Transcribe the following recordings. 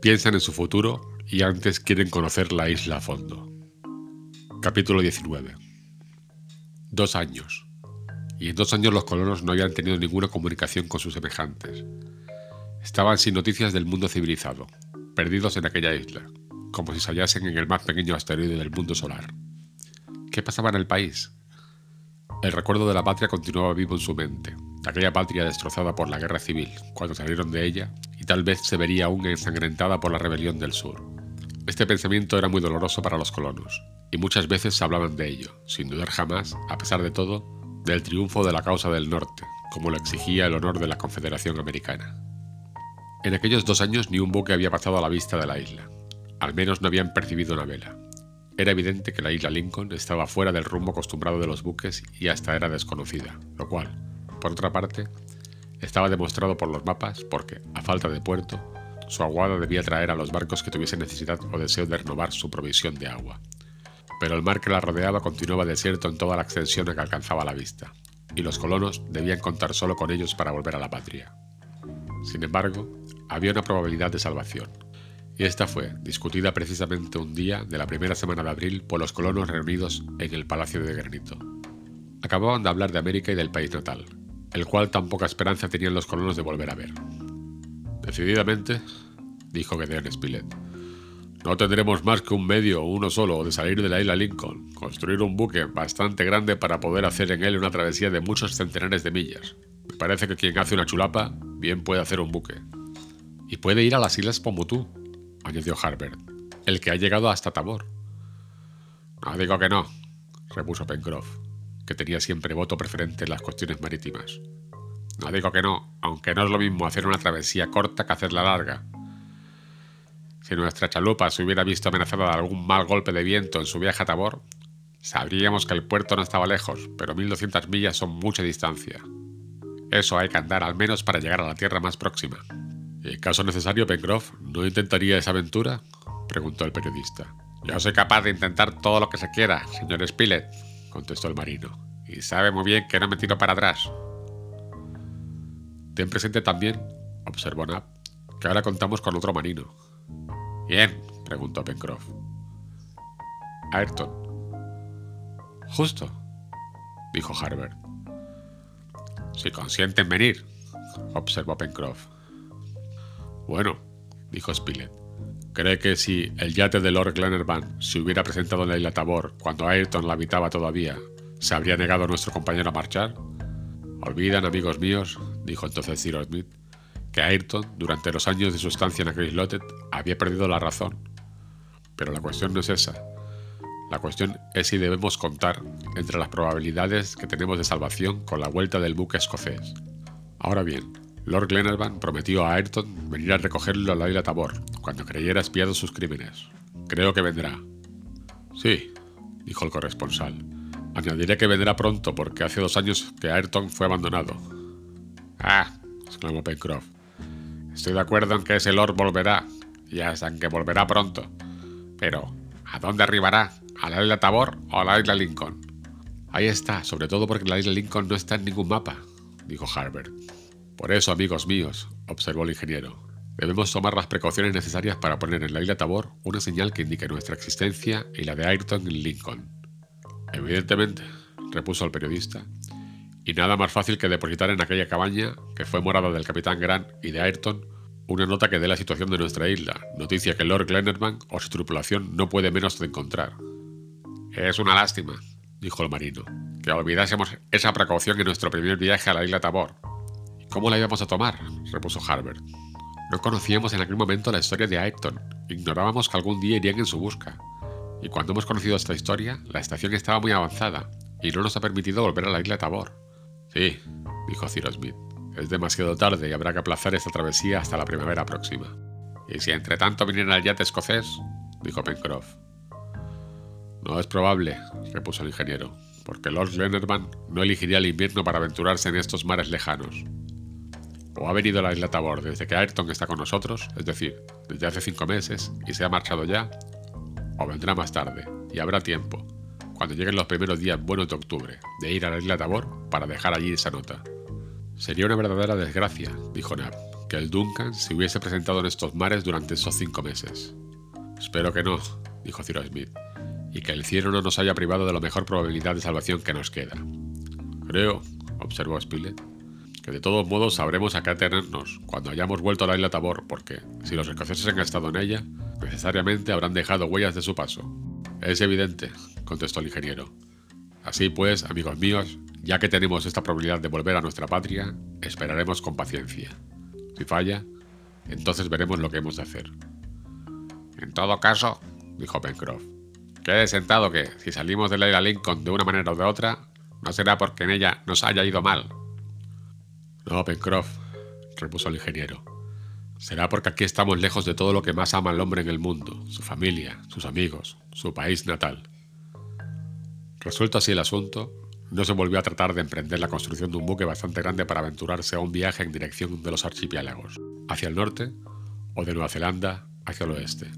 piensan en su futuro y antes quieren conocer la isla a fondo. Capítulo 19. Dos años. Y en dos años los colonos no habían tenido ninguna comunicación con sus semejantes. Estaban sin noticias del mundo civilizado, perdidos en aquella isla, como si se hallasen en el más pequeño asteroide del mundo solar. ¿Qué pasaba en el país? El recuerdo de la patria continuaba vivo en su mente, aquella patria destrozada por la guerra civil, cuando salieron de ella, tal vez se vería aún ensangrentada por la rebelión del sur. Este pensamiento era muy doloroso para los colonos, y muchas veces hablaban de ello, sin dudar jamás, a pesar de todo, del triunfo de la causa del norte, como lo exigía el honor de la Confederación Americana. En aquellos dos años ni un buque había pasado a la vista de la isla, al menos no habían percibido una vela. Era evidente que la isla Lincoln estaba fuera del rumbo acostumbrado de los buques y hasta era desconocida, lo cual, por otra parte, estaba demostrado por los mapas porque, a falta de puerto, su aguada debía traer a los barcos que tuviesen necesidad o deseo de renovar su provisión de agua. Pero el mar que la rodeaba continuaba desierto en toda la extensión que alcanzaba la vista, y los colonos debían contar solo con ellos para volver a la patria. Sin embargo, había una probabilidad de salvación, y esta fue discutida precisamente un día de la primera semana de abril por los colonos reunidos en el Palacio de Granito. Acababan de hablar de América y del país natal, el cual tan poca esperanza tenían los colonos de volver a ver. Decididamente, dijo Gedeon Spilett, no tendremos más que un medio, uno solo, de salir de la isla Lincoln, construir un buque bastante grande para poder hacer en él una travesía de muchos centenares de millas. Me parece que quien hace una chulapa bien puede hacer un buque. Y puede ir a las islas Pomutú, añadió Harbert, el que ha llegado hasta Tabor. No digo que no, repuso Pencroff, que tenía siempre voto preferente en las cuestiones marítimas. No digo que no, aunque no es lo mismo hacer una travesía corta que hacerla larga. Si nuestra chalupa se hubiera visto amenazada de algún mal golpe de viento en su viaje a Tabor, sabríamos que el puerto no estaba lejos, pero 1200 millas son mucha distancia. Eso hay que andar al menos para llegar a la tierra más próxima. ¿Y en caso necesario, Pencroff no intentaría esa aventura? preguntó el periodista. Yo soy capaz de intentar todo lo que se quiera, señor Spilett, contestó el marino, y sabe muy bien que no me tiro para atrás. Ten presente también, observó Nab, que ahora contamos con otro marino, Bien, preguntó Pencroff. Ayrton. Justo, dijo Harbert. Si consienten venir, observó Pencroff. Bueno, dijo Spilett. ¿Cree que si el yate de Lord Glenarvan se hubiera presentado en la isla Tabor cuando Ayrton la habitaba todavía, se habría negado nuestro compañero a marchar? Olvidan, amigos míos, dijo entonces Cyrus Smith, que Ayrton, durante los años de su estancia en aquel islote, había perdido la razón. Pero la cuestión no es esa. La cuestión es si debemos contar entre las probabilidades que tenemos de salvación con la vuelta del buque escocés. Ahora bien, Lord Glenarvan prometió a Ayrton venir a recogerlo a la isla Tabor, cuando creyera espiados sus crímenes. Creo que vendrá. Sí, dijo el corresponsal. Añadiré que vendrá pronto porque hace dos años que Ayrton fue abandonado. Ah, exclamó Pencroff. Estoy de acuerdo en que ese Lord volverá, y hasta en que volverá pronto. Pero, ¿a dónde arribará? ¿A la isla Tabor o a la isla Lincoln? Ahí está, sobre todo porque la isla Lincoln no está en ningún mapa, dijo Harbert. Por eso, amigos míos, observó el ingeniero, debemos tomar las precauciones necesarias para poner en la isla Tabor una señal que indique nuestra existencia y la de Ayrton Lincoln. Evidentemente, repuso el periodista, y nada más fácil que depositar en aquella cabaña, que fue morada del capitán Grant y de Ayrton, una nota que dé la situación de nuestra isla, noticia que Lord Glenarvan o su tripulación no puede menos de encontrar. Es una lástima, dijo el marino, que olvidásemos esa precaución en nuestro primer viaje a la isla Tabor. ¿Cómo la íbamos a tomar? repuso Harbert. No conocíamos en aquel momento la historia de Ayrton, ignorábamos que algún día irían en su busca. Y cuando hemos conocido esta historia, la estación estaba muy avanzada y no nos ha permitido volver a la isla Tabor. Sí, dijo Cyrus Smith. Es demasiado tarde y habrá que aplazar esta travesía hasta la primavera próxima. ¿Y si entre tanto viniera el yate escocés? dijo Pencroff. No es probable, repuso el ingeniero, porque Lord Glenarvan no elegiría el invierno para aventurarse en estos mares lejanos. O ha venido a la isla Tabor desde que Ayrton está con nosotros, es decir, desde hace cinco meses, y se ha marchado ya, o vendrá más tarde, y habrá tiempo, cuando lleguen los primeros días buenos de octubre, de ir a la isla Tabor para dejar allí esa nota. Sería una verdadera desgracia, dijo Nab, que el Duncan se hubiese presentado en estos mares durante esos cinco meses. Espero que no, dijo Cyrus Smith, y que el cielo no nos haya privado de la mejor probabilidad de salvación que nos queda. Creo, observó Spilett, que de todos modos sabremos a qué atenernos cuando hayamos vuelto a la isla Tabor, porque si los escoceses han estado en ella, necesariamente habrán dejado huellas de su paso. Es evidente, contestó el ingeniero. Así pues, amigos míos, ya que tenemos esta probabilidad de volver a nuestra patria, esperaremos con paciencia. Si falla, entonces veremos lo que hemos de hacer. En todo caso, dijo Pencroff, quede sentado que, si salimos de la isla Lincoln de una manera o de otra, no será porque en ella nos haya ido mal. No, Pencroff, repuso el ingeniero. Será porque aquí estamos lejos de todo lo que más ama el hombre en el mundo, su familia, sus amigos, su país natal. Resuelto así el asunto, no se volvió a tratar de emprender la construcción de un buque bastante grande para aventurarse a un viaje en dirección de los archipiélagos, hacia el norte o de Nueva Zelanda hacia el oeste.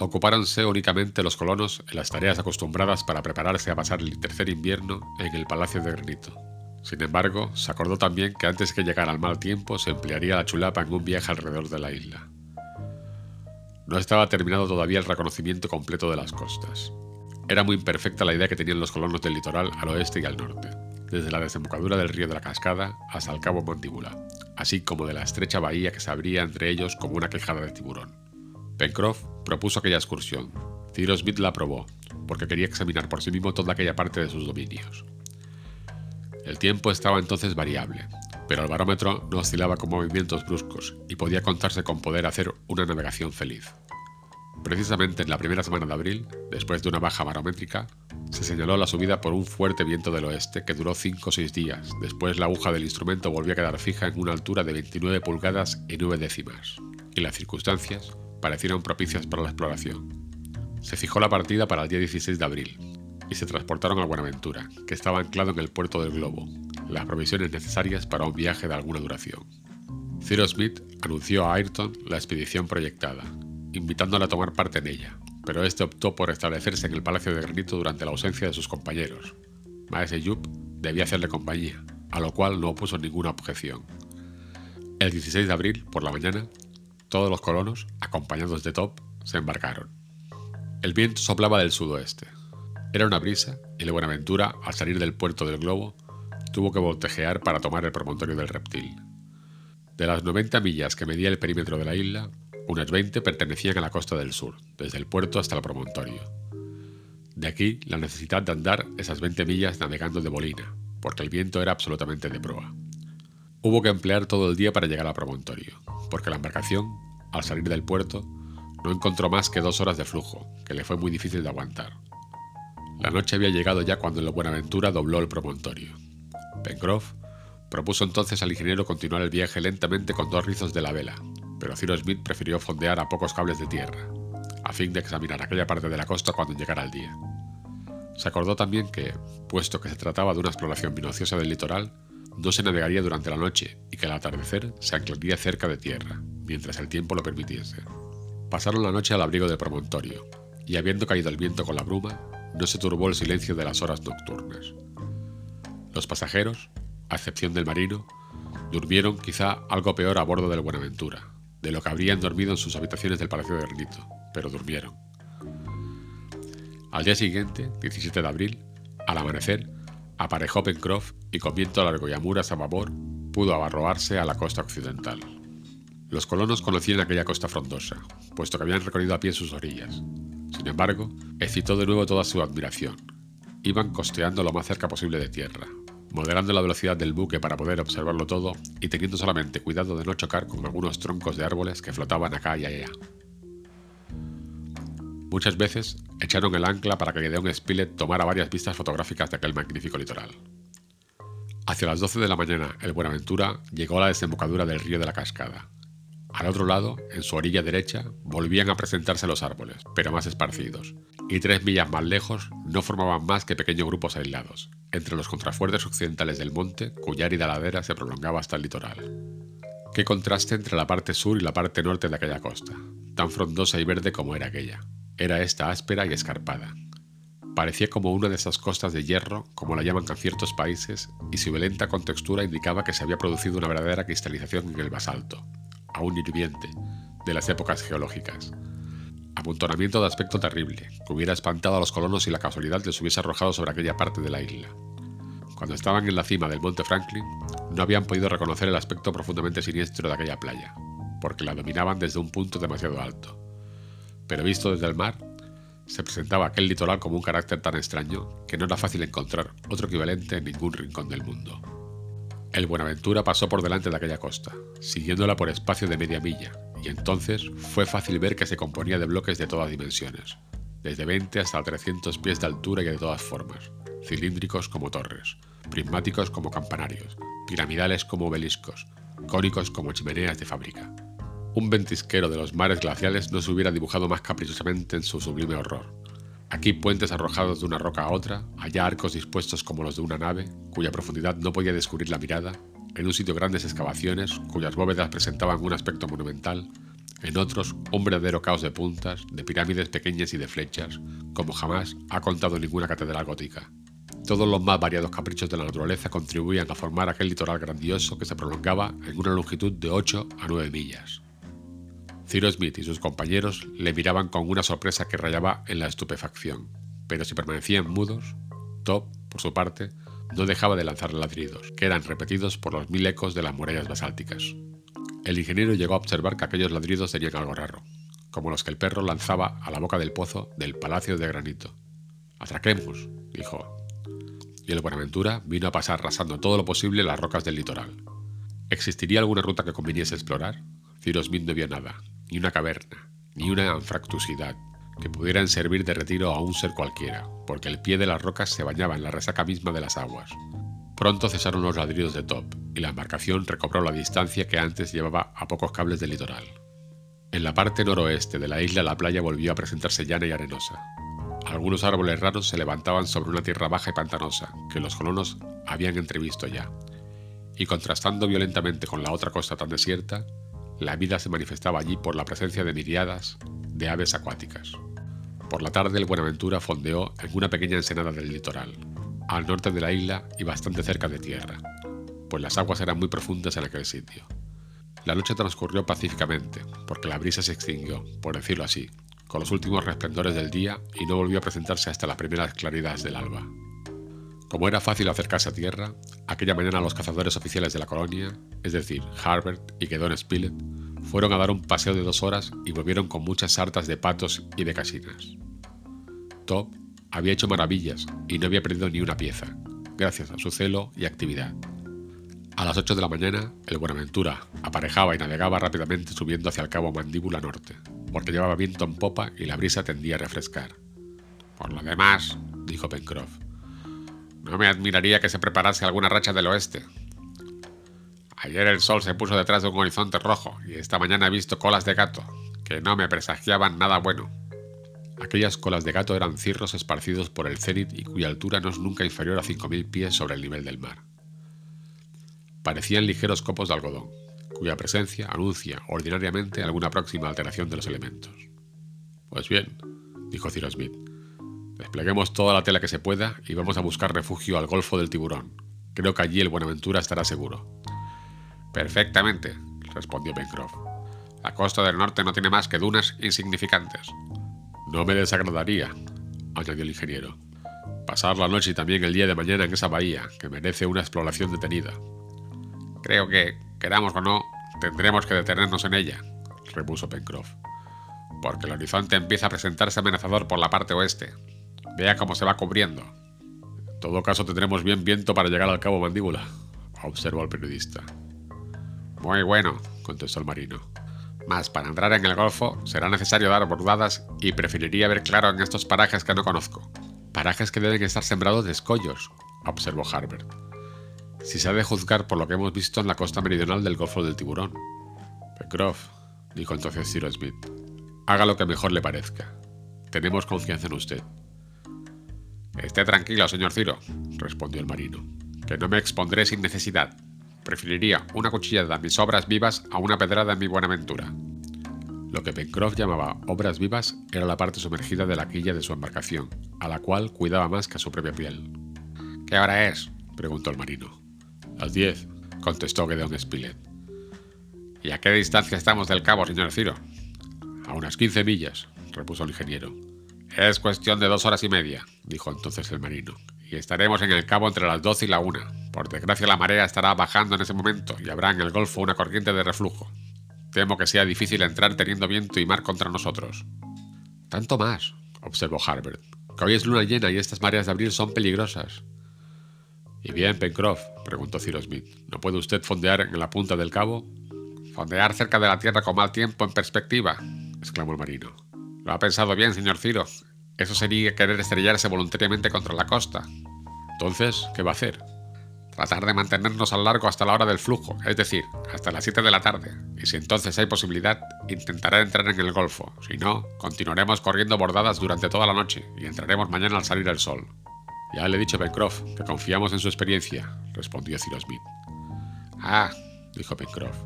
Ocupáronse únicamente los colonos en las tareas acostumbradas para prepararse a pasar el tercer invierno en el Palacio de Granito. Sin embargo, se acordó también que antes que llegara el mal tiempo se emplearía la chulapa en un viaje alrededor de la isla. No estaba terminado todavía el reconocimiento completo de las costas. Era muy imperfecta la idea que tenían los colonos del litoral al oeste y al norte, desde la desembocadura del río de la Cascada hasta el cabo Mandíbula, así como de la estrecha bahía que se abría entre ellos como una quejada de tiburón. Pencroff propuso aquella excursión. Cyrus Smith la aprobó, porque quería examinar por sí mismo toda aquella parte de sus dominios. El tiempo estaba entonces variable, pero el barómetro no oscilaba con movimientos bruscos y podía contarse con poder hacer una navegación feliz. Precisamente en la primera semana de abril, después de una baja barométrica, se señaló la subida por un fuerte viento del oeste que duró 5 o 6 días. Después la aguja del instrumento volvió a quedar fija en una altura de 29 pulgadas y 9 décimas, y las circunstancias parecieron propicias para la exploración. Se fijó la partida para el día 16 de abril y se transportaron a Buenaventura, que estaba anclado en el puerto del Globo, las provisiones necesarias para un viaje de alguna duración. Cyrus Smith anunció a Ayrton la expedición proyectada, invitándole a tomar parte en ella, pero este optó por establecerse en el Palacio de Granito durante la ausencia de sus compañeros. Maese Yup debía hacerle compañía, a lo cual no opuso ninguna objeción. El 16 de abril, por la mañana, todos los colonos, acompañados de Top, se embarcaron. El viento soplaba del sudoeste. Era una brisa y la Buenaventura, al salir del puerto del globo, tuvo que voltejear para tomar el promontorio del reptil. De las 90 millas que medía el perímetro de la isla, unas 20 pertenecían a la costa del sur, desde el puerto hasta el promontorio. De aquí la necesidad de andar esas 20 millas navegando de bolina, porque el viento era absolutamente de proa. Hubo que emplear todo el día para llegar al promontorio, porque la embarcación, al salir del puerto, no encontró más que dos horas de flujo, que le fue muy difícil de aguantar. La noche había llegado ya cuando la Buenaventura dobló el promontorio. Pencroff propuso entonces al ingeniero continuar el viaje lentamente con dos rizos de la vela, pero Cyrus Smith prefirió fondear a pocos cables de tierra, a fin de examinar aquella parte de la costa cuando llegara el día. Se acordó también que, puesto que se trataba de una exploración minuciosa del litoral, no se navegaría durante la noche y que al atardecer se anclaría cerca de tierra, mientras el tiempo lo permitiese. Pasaron la noche al abrigo del promontorio, y habiendo caído el viento con la bruma, no se turbó el silencio de las horas nocturnas. Los pasajeros, a excepción del marino, durmieron quizá algo peor a bordo del Buenaventura, de lo que habrían dormido en sus habitaciones del Palacio de Granito, pero durmieron. Al día siguiente, 17 de abril, al amanecer, aparejó Pencroff y con viento largo y amuras a babor pudo abarroarse a la costa occidental. Los colonos conocían aquella costa frondosa, puesto que habían recorrido a pie sus orillas. Sin embargo, excitó de nuevo toda su admiración. Iban costeando lo más cerca posible de tierra, moderando la velocidad del buque para poder observarlo todo y teniendo solamente cuidado de no chocar con algunos troncos de árboles que flotaban acá y allá. Muchas veces echaron el ancla para que Gedeon Spilett tomara varias vistas fotográficas de aquel magnífico litoral. Hacia las 12 de la mañana, el Buenaventura llegó a la desembocadura del río de la Cascada. Al otro lado, en su orilla derecha, volvían a presentarse los árboles, pero más esparcidos, y tres millas más lejos no formaban más que pequeños grupos aislados, entre los contrafuertes occidentales del monte, cuya árida ladera se prolongaba hasta el litoral. Qué contraste entre la parte sur y la parte norte de aquella costa, tan frondosa y verde como era aquella. Era esta áspera y escarpada. Parecía como una de esas costas de hierro, como la llaman en ciertos países, y su violenta contextura indicaba que se había producido una verdadera cristalización en el basalto, aún hirviente, de las épocas geológicas. Amontonamiento de aspecto terrible, que hubiera espantado a los colonos si la casualidad les hubiese arrojado sobre aquella parte de la isla. Cuando estaban en la cima del monte Franklin, no habían podido reconocer el aspecto profundamente siniestro de aquella playa, porque la dominaban desde un punto demasiado alto. Pero visto desde el mar, se presentaba aquel litoral como un carácter tan extraño que no era fácil encontrar otro equivalente en ningún rincón del mundo. El Buenaventura pasó por delante de aquella costa, siguiéndola por espacio de media milla, y entonces fue fácil ver que se componía de bloques de todas dimensiones, desde 20 hasta 300 pies de altura y de todas formas, cilíndricos como torres, prismáticos como campanarios, piramidales como obeliscos, cónicos como chimeneas de fábrica. Un ventisquero de los mares glaciales no se hubiera dibujado más caprichosamente en su sublime horror. Aquí puentes arrojados de una roca a otra, allá arcos dispuestos como los de una nave, cuya profundidad no podía descubrir la mirada, en un sitio grandes excavaciones, cuyas bóvedas presentaban un aspecto monumental, en otros un verdadero caos de puntas, de pirámides pequeñas y de flechas, como jamás ha contado ninguna catedral gótica. Todos los más variados caprichos de la naturaleza contribuían a formar aquel litoral grandioso que se prolongaba en una longitud de 8 a 9 millas. Cyrus Smith y sus compañeros le miraban con una sorpresa que rayaba en la estupefacción, pero si permanecían mudos, Top, por su parte, no dejaba de lanzar ladridos, que eran repetidos por los mil ecos de las murallas basálticas. El ingeniero llegó a observar que aquellos ladridos tenían algo raro, como los que el perro lanzaba a la boca del pozo del Palacio de Granito. Atraquemos, dijo. Y el Buenaventura vino a pasar rasando todo lo posible las rocas del litoral. ¿Existiría alguna ruta que conviniese explorar? Cyrus Smith no vio nada, ni una caverna, ni una anfractuosidad, que pudieran servir de retiro a un ser cualquiera, porque el pie de las rocas se bañaba en la resaca misma de las aguas. Pronto cesaron los ladridos de Top, y la embarcación recobró la distancia que antes llevaba a pocos cables del litoral. En la parte noroeste de la isla la playa volvió a presentarse llana y arenosa. Algunos árboles raros se levantaban sobre una tierra baja y pantanosa que los colonos habían entrevisto ya, y contrastando violentamente con la otra costa tan desierta, la vida se manifestaba allí por la presencia de miriadas de aves acuáticas. Por la tarde el Buenaventura fondeó en una pequeña ensenada del litoral, al norte de la isla y bastante cerca de tierra, pues las aguas eran muy profundas en aquel sitio. La noche transcurrió pacíficamente, porque la brisa se extinguió, por decirlo así, con los últimos resplendores del día y no volvió a presentarse hasta las primeras claridades del alba. Como era fácil acercarse a tierra, aquella mañana los cazadores oficiales de la colonia, es decir, Harbert y Gedon Spilett, fueron a dar un paseo de dos horas y volvieron con muchas sartas de patos y de casinas. Top había hecho maravillas y no había perdido ni una pieza, gracias a su celo y actividad. A las 8 de la mañana, el Buenaventura aparejaba y navegaba rápidamente subiendo hacia el cabo Mandíbula Norte, porque llevaba viento en popa y la brisa tendía a refrescar. Por lo demás, dijo Pencroff, no me admiraría que se preparase alguna racha del oeste. Ayer el sol se puso detrás de un horizonte rojo y esta mañana he visto colas de gato, que no me presagiaban nada bueno. Aquellas colas de gato eran cirros esparcidos por el cenit y cuya altura no es nunca inferior a 5.000 pies sobre el nivel del mar. Parecían ligeros copos de algodón, cuya presencia anuncia ordinariamente alguna próxima alteración de los elementos. Pues bien, dijo Cyrus Smith, Despleguemos toda la tela que se pueda y vamos a buscar refugio al Golfo del Tiburón. Creo que allí el Buenaventura estará seguro. Perfectamente, respondió Pencroff. La costa del norte no tiene más que dunas insignificantes. No me desagradaría, añadió el ingeniero, pasar la noche y también el día de mañana en esa bahía, que merece una exploración detenida. Creo que, queramos o no, tendremos que detenernos en ella, repuso Pencroff, porque el horizonte empieza a presentarse amenazador por la parte oeste, Vea cómo se va cubriendo. En todo caso tendremos bien viento para llegar al cabo mandíbula, observó el periodista. Muy bueno, contestó el marino. Mas para entrar en el golfo será necesario dar bordadas y preferiría ver claro en estos parajes que no conozco. Parajes que deben estar sembrados de escollos, observó Harbert. Si se ha de juzgar por lo que hemos visto en la costa meridional del Golfo del Tiburón. Pencroff, dijo entonces Cyrus Smith, haga lo que mejor le parezca. Tenemos confianza en usted. Esté tranquilo, señor Ciro, respondió el marino, que no me expondré sin necesidad. Preferiría una cuchillada en mis obras vivas a una pedrada en mi buena ventura. Lo que Pencroff llamaba obras vivas era la parte sumergida de la quilla de su embarcación, a la cual cuidaba más que a su propia piel. ¿Qué hora es? preguntó el marino. Las diez, contestó Gedeon Spilett. ¿Y a qué distancia estamos del cabo, señor Ciro? A unas quince millas, repuso el ingeniero. Es cuestión de dos horas y media, dijo entonces el marino, y estaremos en el cabo entre las doce y la una. Por desgracia la marea estará bajando en ese momento y habrá en el golfo una corriente de reflujo. Temo que sea difícil entrar teniendo viento y mar contra nosotros. Tanto más, observó Harbert, que hoy es luna llena y estas mareas de abril son peligrosas. ¿Y bien, Pencroff? preguntó Cyrus Smith. ¿No puede usted fondear en la punta del cabo? Fondear cerca de la tierra con mal tiempo en perspectiva, exclamó el marino. Lo ha pensado bien, señor Ciro. Eso sería querer estrellarse voluntariamente contra la costa. Entonces, ¿qué va a hacer? Tratar de mantenernos al largo hasta la hora del flujo, es decir, hasta las 7 de la tarde. Y si entonces hay posibilidad, intentaré entrar en el golfo. Si no, continuaremos corriendo bordadas durante toda la noche y entraremos mañana al salir el sol. Ya le he dicho a Pencroff que confiamos en su experiencia, respondió Cyrus Smith. Ah, dijo Pencroff,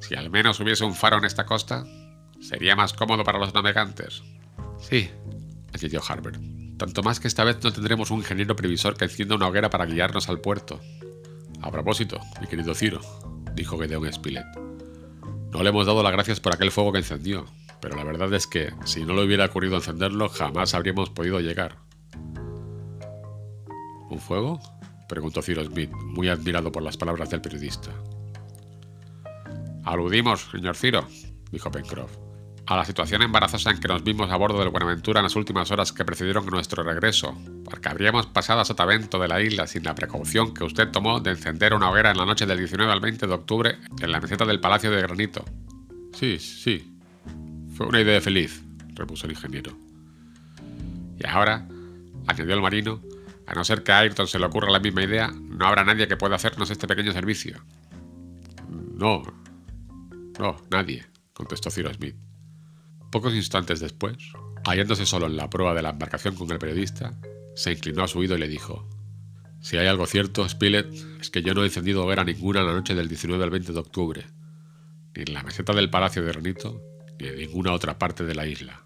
si al menos hubiese un faro en esta costa, sería más cómodo para los navegantes. Sí, añadió Harbert. Tanto más que esta vez no tendremos un ingeniero previsor que encienda una hoguera para guiarnos al puerto. A propósito, mi querido Ciro, dijo Gedeon Spilett. No le hemos dado las gracias por aquel fuego que encendió, pero la verdad es que si no le hubiera ocurrido encenderlo, jamás habríamos podido llegar. ¿Un fuego? preguntó Ciro Smith, muy admirado por las palabras del periodista. Aludimos, señor Ciro, dijo Pencroff a la situación embarazosa en que nos vimos a bordo del Buenaventura en las últimas horas que precedieron nuestro regreso, porque habríamos pasado a sotavento de la isla sin la precaución que usted tomó de encender una hoguera en la noche del 19 al 20 de octubre en la meseta del Palacio de Granito. Sí, sí. Fue una idea feliz, repuso el ingeniero. Y ahora, añadió el marino, a no ser que a Ayrton se le ocurra la misma idea, no habrá nadie que pueda hacernos este pequeño servicio. No, no, nadie, contestó Cyrus Smith. Pocos instantes después, hallándose solo en la proa de la embarcación con el periodista, se inclinó a su oído y le dijo: Si hay algo cierto, Spilett, es que yo no he encendido hoguera ninguna la noche del 19 al 20 de octubre, ni en la meseta del Palacio de Granito, ni en ninguna otra parte de la isla.